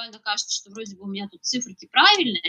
визуально кажется, что вроде бы у меня тут цифры правильные,